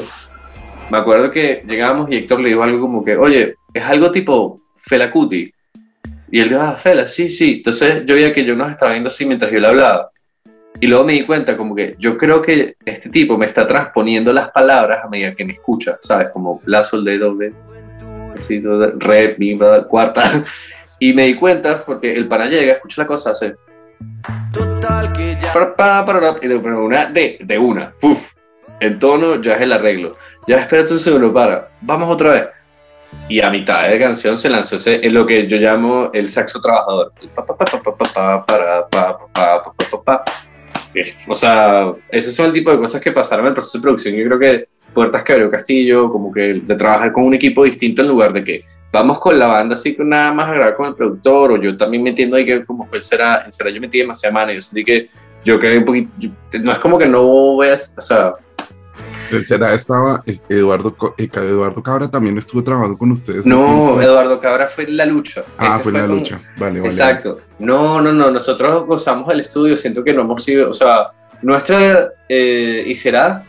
me acuerdo que llegábamos y Héctor le dijo algo como que, oye, es algo tipo Fela Kuti. Y él dijo, ah, Fela, sí, sí. Entonces yo veía que yo nos estaba viendo así mientras yo le hablaba. Y luego me di cuenta como que yo creo que este tipo me está transponiendo las palabras a medida que me escucha, ¿sabes? Como la, sol, de, doble, así, re, mi, cuarta. Y me di cuenta porque el pana llega, escucha la cosa, hace... pa, pa, pa, pa, Y de una, de, de una, ¡fuf! En tono ya es el arreglo. Ya espérate un segundo, para, vamos otra vez. Y a mitad de canción se lanzó ese, es lo que yo llamo el saxo trabajador. Eh, O sea, esos son el tipo de cosas que pasaron en el proceso de producción. Yo creo que puertas que abrió Castillo, como que de trabajar con un equipo distinto en lugar de que vamos con la banda así con nada más a grabar con el productor, o yo también me entiendo ahí que como fue el Será, en Será yo metí demasiada mano, yo sentí que yo creo un poquito, yo- no es como que no veas, o sea,
¿Será estaba Eduardo, eh, Eduardo Cabra también estuvo trabajando con ustedes?
no, Eduardo Cabra fue la lucha.
Ah,
Ese
fue la
como-
lucha. Vale, vale.
Exacto. No, no, no. Nosotros gozamos del estudio. Siento que no hemos sido. O sea, nuestra. eh, y será.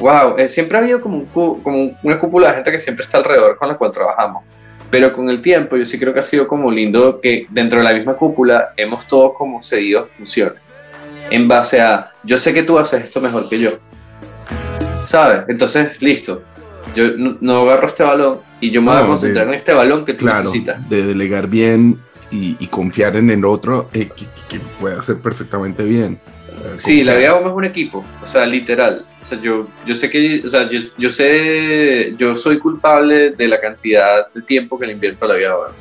Wow. eh, siempre ha habido como, un como una cúpula de gente que siempre está alrededor con la cual trabajamos. Pero con el tiempo, yo sí creo que ha sido como lindo que dentro de la misma cúpula hemos todos como cedido funciones. En base a. Yo sé que tú haces esto mejor que yo. ¿Sabes? Entonces, listo. Yo no, no agarro este balón y yo me voy a concentrar
de-
en este balón que tú
Claro,
necesitas.
de delegar bien y, y confiar en el otro eh, que- que puede hacer perfectamente bien.
Sí, la
confiar.
vida es un equipo, o sea, literal. O sea, yo, yo sé que, o sea, yo, yo sé, yo soy culpable de la cantidad de tiempo que le invierto a la vida ahora.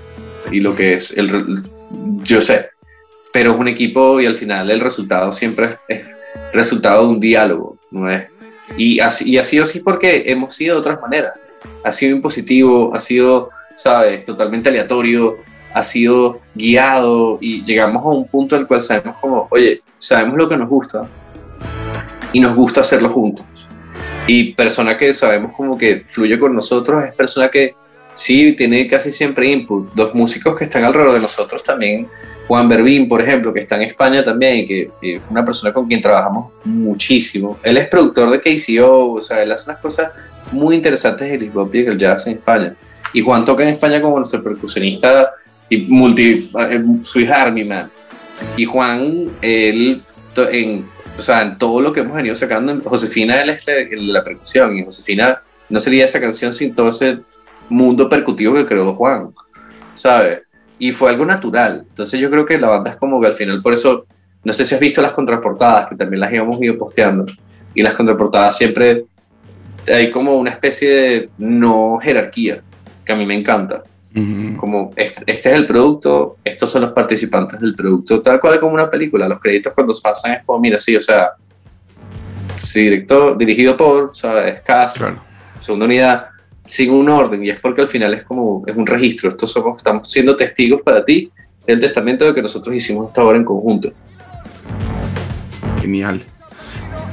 Y lo que es, el, yo sé, pero es un equipo y al final el resultado siempre es, es resultado de un diálogo, ¿no es? Y, así, y ha sido así porque hemos sido de otras maneras. Ha sido impositivo, ha sido, ¿sabes?, totalmente aleatorio, ha sido guiado y llegamos a un punto en el cual sabemos como, oye, sabemos lo que nos gusta y nos gusta hacerlo juntos. Y persona que sabemos como que fluye con nosotros es persona que sí tiene casi siempre input. Los músicos que están alrededor de nosotros también, Juan Berbín, por ejemplo, que está en España también y que es una persona con quien trabajamos muchísimo. Él es productor de KCO, o sea, él hace unas cosas muy interesantes del hip hop y el jazz en España. Y Juan toca en España como nuestro percusionista y multi, eh, Swiss Army Man. Y Juan, él, en, o sea, en todo lo que hemos venido sacando, Josefina él es la, la percusión y Josefina no sería esa canción sin todo ese mundo percutivo que creó Juan, ¿sabes? Y fue algo natural. Entonces yo creo que la banda es como que al final, por eso, no sé si has visto las contraportadas, que también las íbamos ido posteando. Y las contraportadas siempre hay como una especie de no jerarquía, que a mí me encanta Como este, este es el producto, estos son los participantes del producto, tal cual como una película. Los créditos cuando se pasan es como, mira, sí, o sea, sí, director, dirigido por, ¿sabes? Cast,
Claro.
segunda unidad, sin un orden, y es porque al final es como, es un registro. Estos somos, estamos siendo testigos para ti del testamento de que nosotros hicimos esta obra en conjunto.
Genial.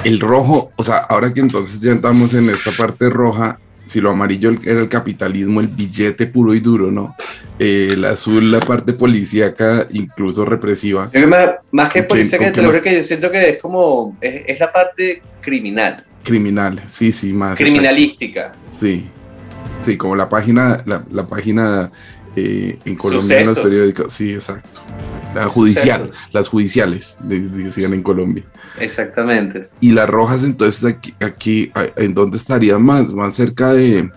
El rojo, o sea, ahora que entonces ya estamos en esta parte roja, si lo amarillo era el capitalismo, el billete puro y duro, ¿no? Eh, el azul, la parte policíaca, incluso represiva.
Yo creo que más, más que
¿Con
policía
quién-
que
con
te lo que yo siento que es como, es, es la parte criminal,
Criminal, sí, sí, más.
criminalística.
exacto. Sí, sí, como la página, la, la página eh, en Colombia en los
Sucesos.
periódicos. Sí, exacto. La judicial, las judiciales, de- decían en Colombia.
Exactamente.
Y las rojas, entonces, aquí, aquí ¿en dónde estarían más? Más cerca de.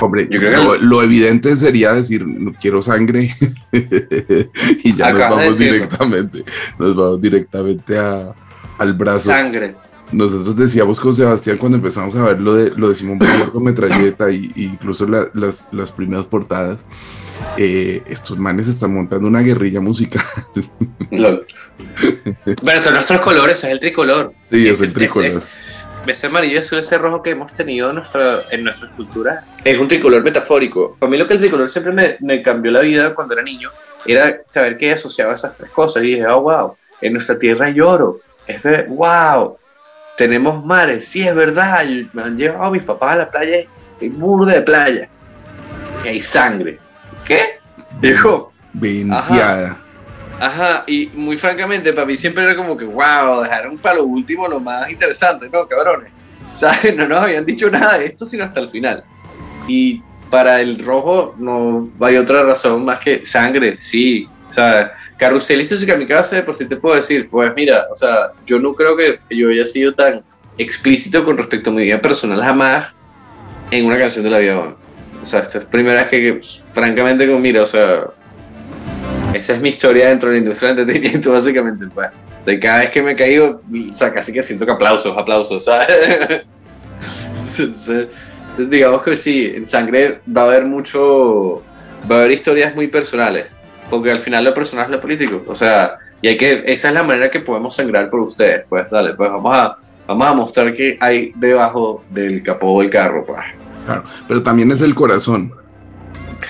Hombre,
Yo creo que
lo, evidente sería decir, no quiero sangre. y ya nos
Acabas
vamos directamente, nos vamos directamente a, al brazo.
Sangre.
Nosotros decíamos con Sebastián cuando empezamos a ver lo de, lo de Simón Bolívar con metralleta y, y incluso la- las, las primeras portadas, eh, estos manes están montando una guerrilla musical.
Pero son nuestros colores, es el tricolor.
Sí, es
Ese-
el tricolor.
ese- ese amarillo, azul, ese rojo que hemos tenido en nuestra, en nuestra cultura es un tricolor metafórico. Para mí lo que el tricolor siempre me, me cambió la vida cuando era niño era saber que asociaba esas tres cosas y dije, oh, wow, en nuestra tierra hay oro. Es ver, wow, tenemos mares, sí, es verdad. Me han llevado mis papás a la playa, hay burda de playa. Y hay sangre. ¿Qué? Dijo,
Venteada.
Ajá, y muy francamente, para mí siempre era como que, wow, dejaron para lo último lo más interesante, ¿no, cabrones? ¿Sabes? No nos habían dicho nada de esto, sino hasta el final. Y para el rojo no hay otra razón más que sangre, sí. O sea, Carrusel hizo su kamikaze, por si te puedo decir, pues mira, o sea, yo no creo que yo haya sido tan explícito con respecto a mi vida personal jamás en una canción de la vida. O sea, esta es la primera vez que, que, pues, francamente, como mira, o sea, esa es mi historia dentro de la industria del entretenimiento, básicamente. Pues. O sea, cada vez que me caigo, o sea, casi que siento que aplausos, aplausos, ¿sabes? Entonces, entonces, digamos que sí, en sangre va a haber mucho, va a haber historias muy personales, porque al final lo personal es lo político. O sea, y hay que, esa es la manera que podemos sangrar por ustedes. Pues dale, pues vamos a, vamos a mostrar qué hay debajo del capó del carro, pues.
Claro, pero también es el corazón.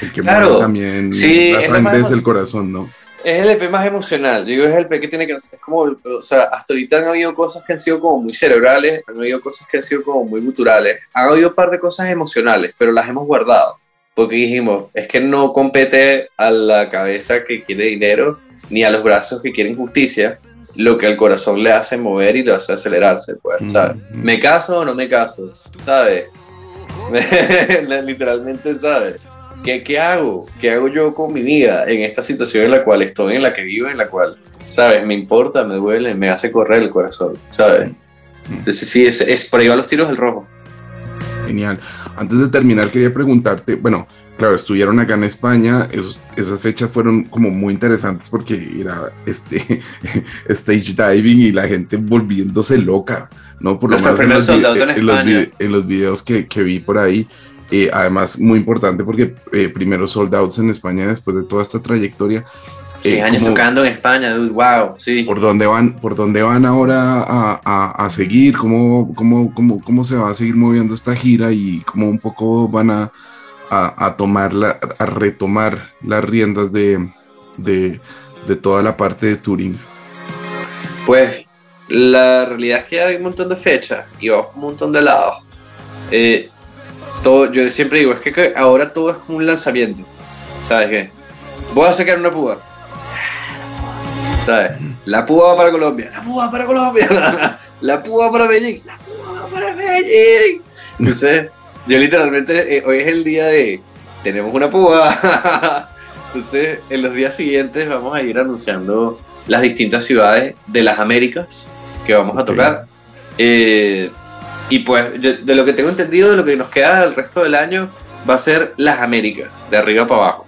El que
Claro.
también.
Sí,
la
es
sangre
más-
es el corazón, ¿no?
Es el EP más emocional. Yo digo, es el EP que tiene que es como, o sea, hasta ahorita han habido cosas que han sido como muy cerebrales, han habido cosas que han sido como muy guturales, han habido un par de cosas emocionales, pero las hemos guardado. Porque dijimos, es que no compete a la cabeza que quiere dinero, ni a los brazos que quieren justicia, lo que al corazón le hace mover y lo hace acelerarse, pues, ¿sabes?
Ujú.
¿Me caso o no me caso? ¿Sabes? Literalmente, ¿sabes? ¿Qué, ¿Qué hago? ¿Qué hago yo con mi vida en esta situación en la cual estoy, en la que vivo, en la cual, ¿sabes? Me importa, me duele, me hace correr el corazón, ¿sabes? Entonces sí, es, es por ahí van los tiros del rojo.
Genial. Antes de terminar, quería preguntarte, bueno, claro, estuvieron acá en España, esos- esas fechas fueron como muy interesantes porque era este stage diving y la gente volviéndose loca, ¿no? Por
Nuestro
en
primer
los,
en
en los en los videos que, que vi por ahí. eh, además, muy importante porque eh, primero sold outs en España después de toda esta trayectoria.
Seis
eh,
años
¿cómo-
tocando en España, dude, wow, sí.
¿Por dónde van, por dónde van ahora a, a- a seguir? ¿Cómo, cómo, cómo, ¿Cómo se va a seguir moviendo esta gira? Y cómo un poco van a, a, a tomar la- a retomar las riendas de, de, de toda la parte de Turing.
Pues la realidad es que hay un montón de fechas y vamos un montón de lados. Eh, todo, yo siempre digo, es que, que ahora todo es como un lanzamiento. ¿Sabes qué? Voy a sacar una púa. ¿Sabes? La púa para Colombia. La púa para Colombia. La, púa para Medellín. La púa para Medellín. Entonces, yo literalmente, eh, hoy es el día de, tenemos una púa. Entonces, en los días siguientes vamos a ir anunciando las distintas ciudades de las Américas que vamos a tocar. Eh, y pues, yo- de lo que tengo entendido, de lo que nos queda el resto del año, va a ser las Américas, de arriba para abajo.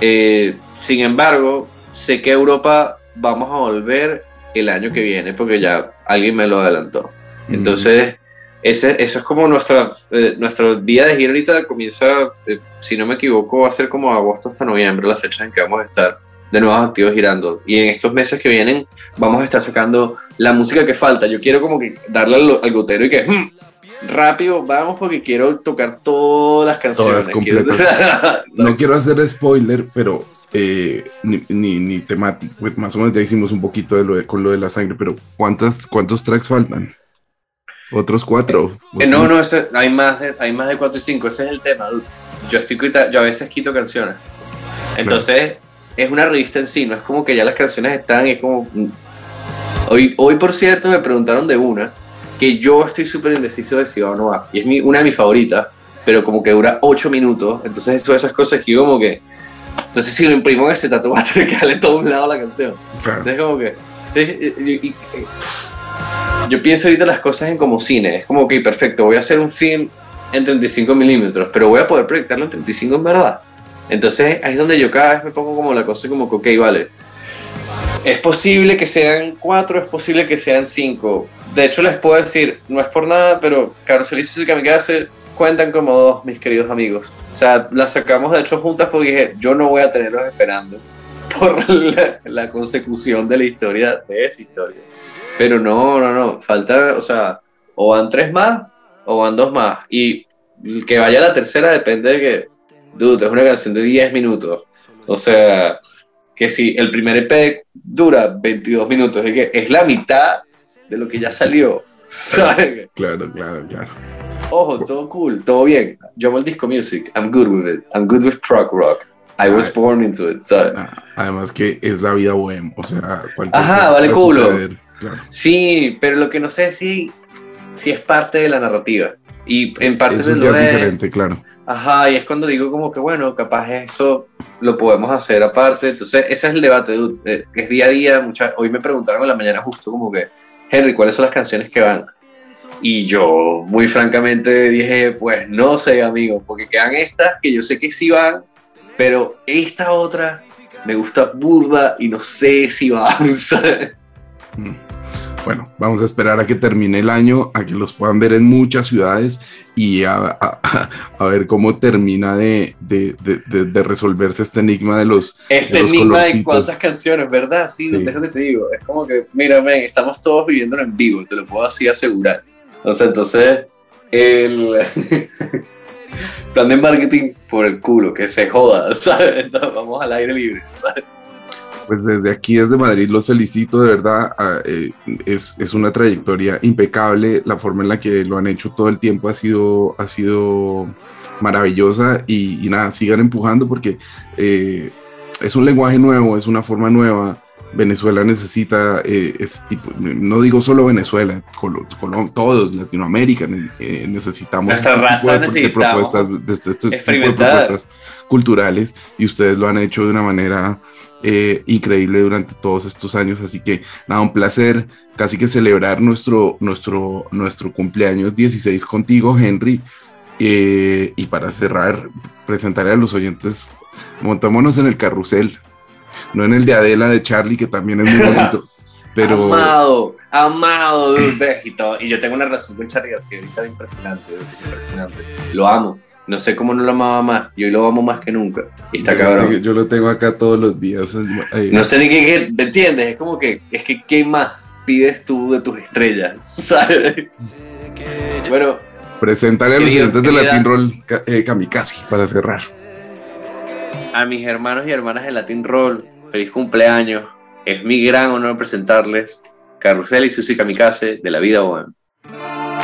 Eh, sin embargo, sé que Europa vamos a volver el año que viene, porque ya alguien me lo adelantó. Entonces, ese, eso es como nuestra, eh, nuestra día de gira ahorita comienza, eh, si no me equivoco, va a ser como agosto hasta noviembre, las fechas en que vamos a estar de nuevo activos girando. Y en estos meses que vienen vamos a estar sacando la música que falta. Yo quiero como que darle al, al gotero y que "Hmm, rápido vamos porque quiero tocar todas las canciones.
Todas completas. no quiero hacer spoiler, pero eh, ni, ni, ni temático, pues más o menos ya hicimos un poquito de lo de, con lo de la sangre, pero ¿cuántas, ¿cuántos tracks faltan? ¿Otros cuatro? ¿O
Eh, no,
cinco?
no, hay, más de, hay más de 4 y 5, ese es el tema. Yo, estoy yo a veces quito canciones. Entonces, es una revista en sí, no es como que ya las canciones están, es como... mm. Hoy, hoy, por cierto, me preguntaron de una que yo estoy súper indeciso de si va o no va. Y es mi- una de mis favoritas, pero como que dura 8 minutos. Entonces, son esas cosas que yo como que... Entonces, si lo imprimo en ese tatu, va a tener que darle todo un lado a la canción.
Claro.
Entonces, como que. sí, y- y- y- yo pienso ahorita las cosas en como cine. Es como que, perfecto, voy a hacer un film en 35 milímetros, pero voy a poder proyectarlo en 35 en verdad. Entonces, ahí es donde yo cada vez me pongo como la cosa, como que, ok, vale. Es posible que sean cuatro, es posible que sean cinco. De hecho, les puedo decir, no es por nada, pero Carusel y Suzuka Mikase cuentan como dos, mis queridos amigos. O sea, las sacamos de hecho juntas porque dije, yo no voy a tenerlos esperando por la, la consecución de la historia, de esa historia. Pero no, no, no, falta, o sea, o van tres más o van dos más. Y que vaya la tercera depende de que, dude, es una canción de 10 minutos. O sea, que si el primer EP dura 22 minutos, es que es la mitad de lo que ya salió. ¿Sabes?
Claro, claro, claro.
Ojo, todo cool, todo bien. Yo amo el disco music. I'm good with it. I'm good with prog rock. I was
Ay.
born into it. ¿sabes?
Ah, Además que es la vida bohem, o sea, cualquier
Ajá, vale culo.
suceder, claro.
Sí, pero lo que no sé es si, si es parte de la narrativa. Y en parte de
ya
lo
es
es.
diferente, claro.
Ajá, y es cuando digo como que bueno, capaz esto lo podemos hacer aparte. Entonces, ese es el debate, dude. Eh, Es día a día. Mucha... Hoy me preguntaron en la mañana justo como que, Henry, ¿cuáles son las canciones que van? Y yo, muy francamente, dije, pues no sé, amigo, porque quedan estas que yo sé que sí van, pero esta otra me gusta burda y no sé si van.
Bueno, vamos a esperar a que termine el año, a que los puedan ver en muchas ciudades y a, a- a ver cómo termina de, de- de- de- resolverse este enigma de los...
Este
los
enigma de cuántas canciones, ¿verdad? Sí,
Sí.
déjame te digo. Es como que, mira, ven, estamos todos viviéndolo en vivo, te lo puedo así asegurar. Sea, entonces, el plan de marketing por el culo, que se joda, ¿sabes? Entonces, vamos al aire libre, ¿sabes?
Pues desde aquí, desde Madrid, los felicito, de verdad. eh, es, es una trayectoria impecable. La forma en la que lo han hecho todo el tiempo ha sido, ha sido maravillosa y, y nada, sigan empujando porque eh, es un lenguaje nuevo, es una forma nueva. Venezuela necesita eh, ese tipo, no digo solo Venezuela, Colo- Colo- todos, Latinoamérica, eh, necesitamos
Nuestra
este tipo
raza
de- de,
necesitamos
propuestas, de, este- este de
experimentar.
propuestas culturales y ustedes lo han hecho de una manera eh, increíble durante todos estos años. Así que nada, un placer casi que celebrar nuestro, nuestro, nuestro cumpleaños 16 contigo, Henry. Eh, y para cerrar, presentaré a los oyentes, montémonos en el carrusel, no en el de Adela de Charlie, que también es muy bonito. Pero
Amado, amado, dude, y, todo. y yo tengo una relación con Charlie García ahorita impresionante, dude, impresionante. Lo amo. No sé cómo no lo amaba más. Y hoy lo amo más que nunca. Y está
yo, lo
cabrón.
tengo, yo lo tengo acá todos los días.
No sé ni qué, ¿me entiendes? Es como que, es que, ¿qué más pides tú de tus estrellas? ¿Sabes? Bueno,
Presentaré a los oyentes de Latin Roll eh, Kamikaze para cerrar.
a mis hermanos y hermanas de Latin Roll, feliz cumpleaños. Es mi gran honor presentarles Carrusel y Susi Kamikaze de la vida bohem.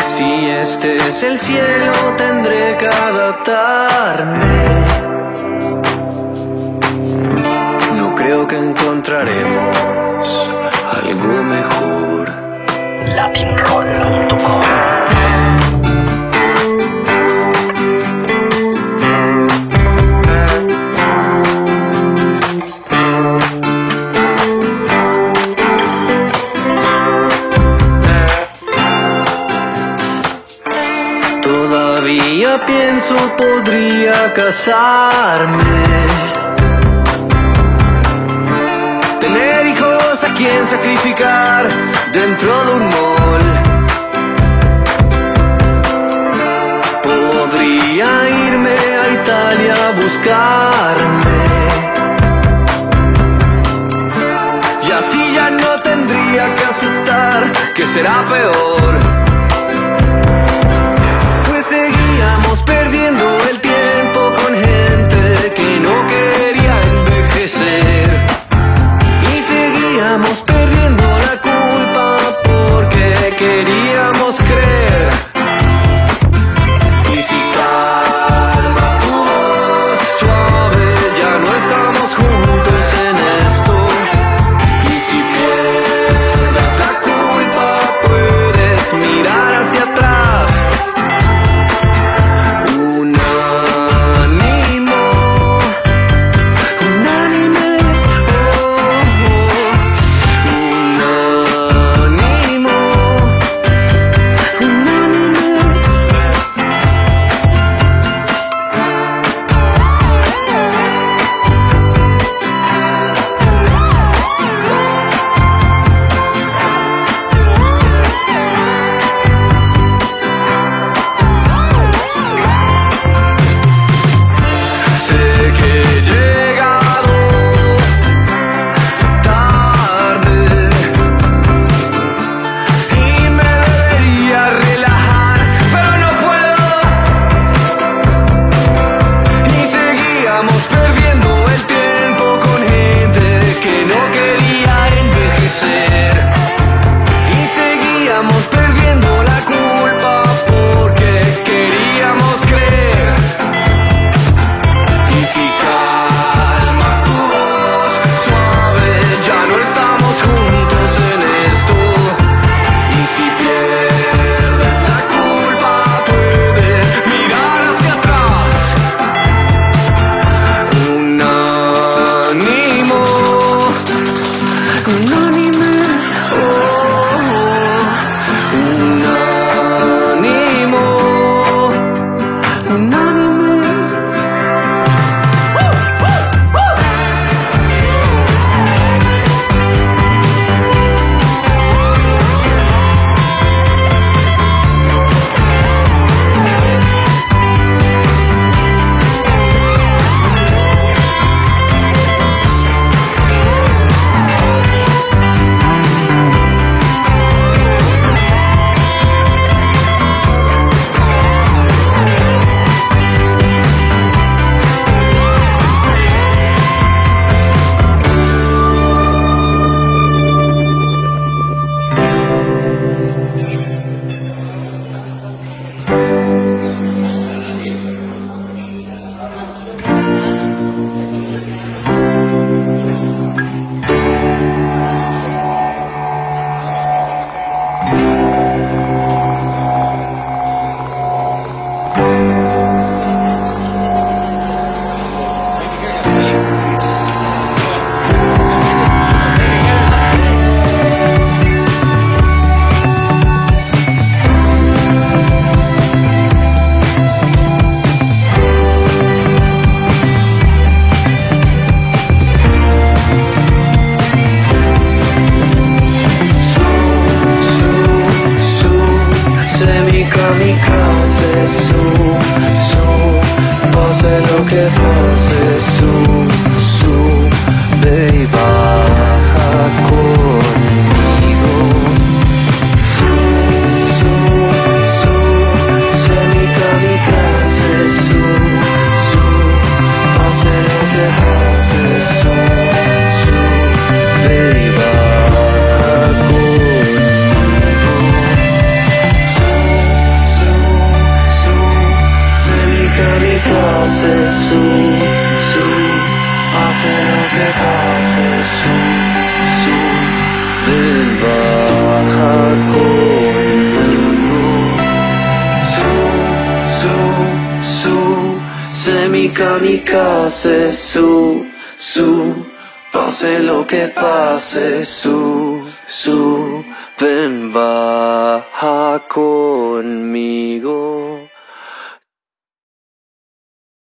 Si este es el cielo, tendré que adaptarme. No creo que encontraremos algo mejor.
Latinroll.com
Pienso podría casarme. Tener hijos a quien sacrificar dentro de un mall. Podría irme a Italia a buscarme. Y así ya no tendría que aceptar que será peor. Perdiendo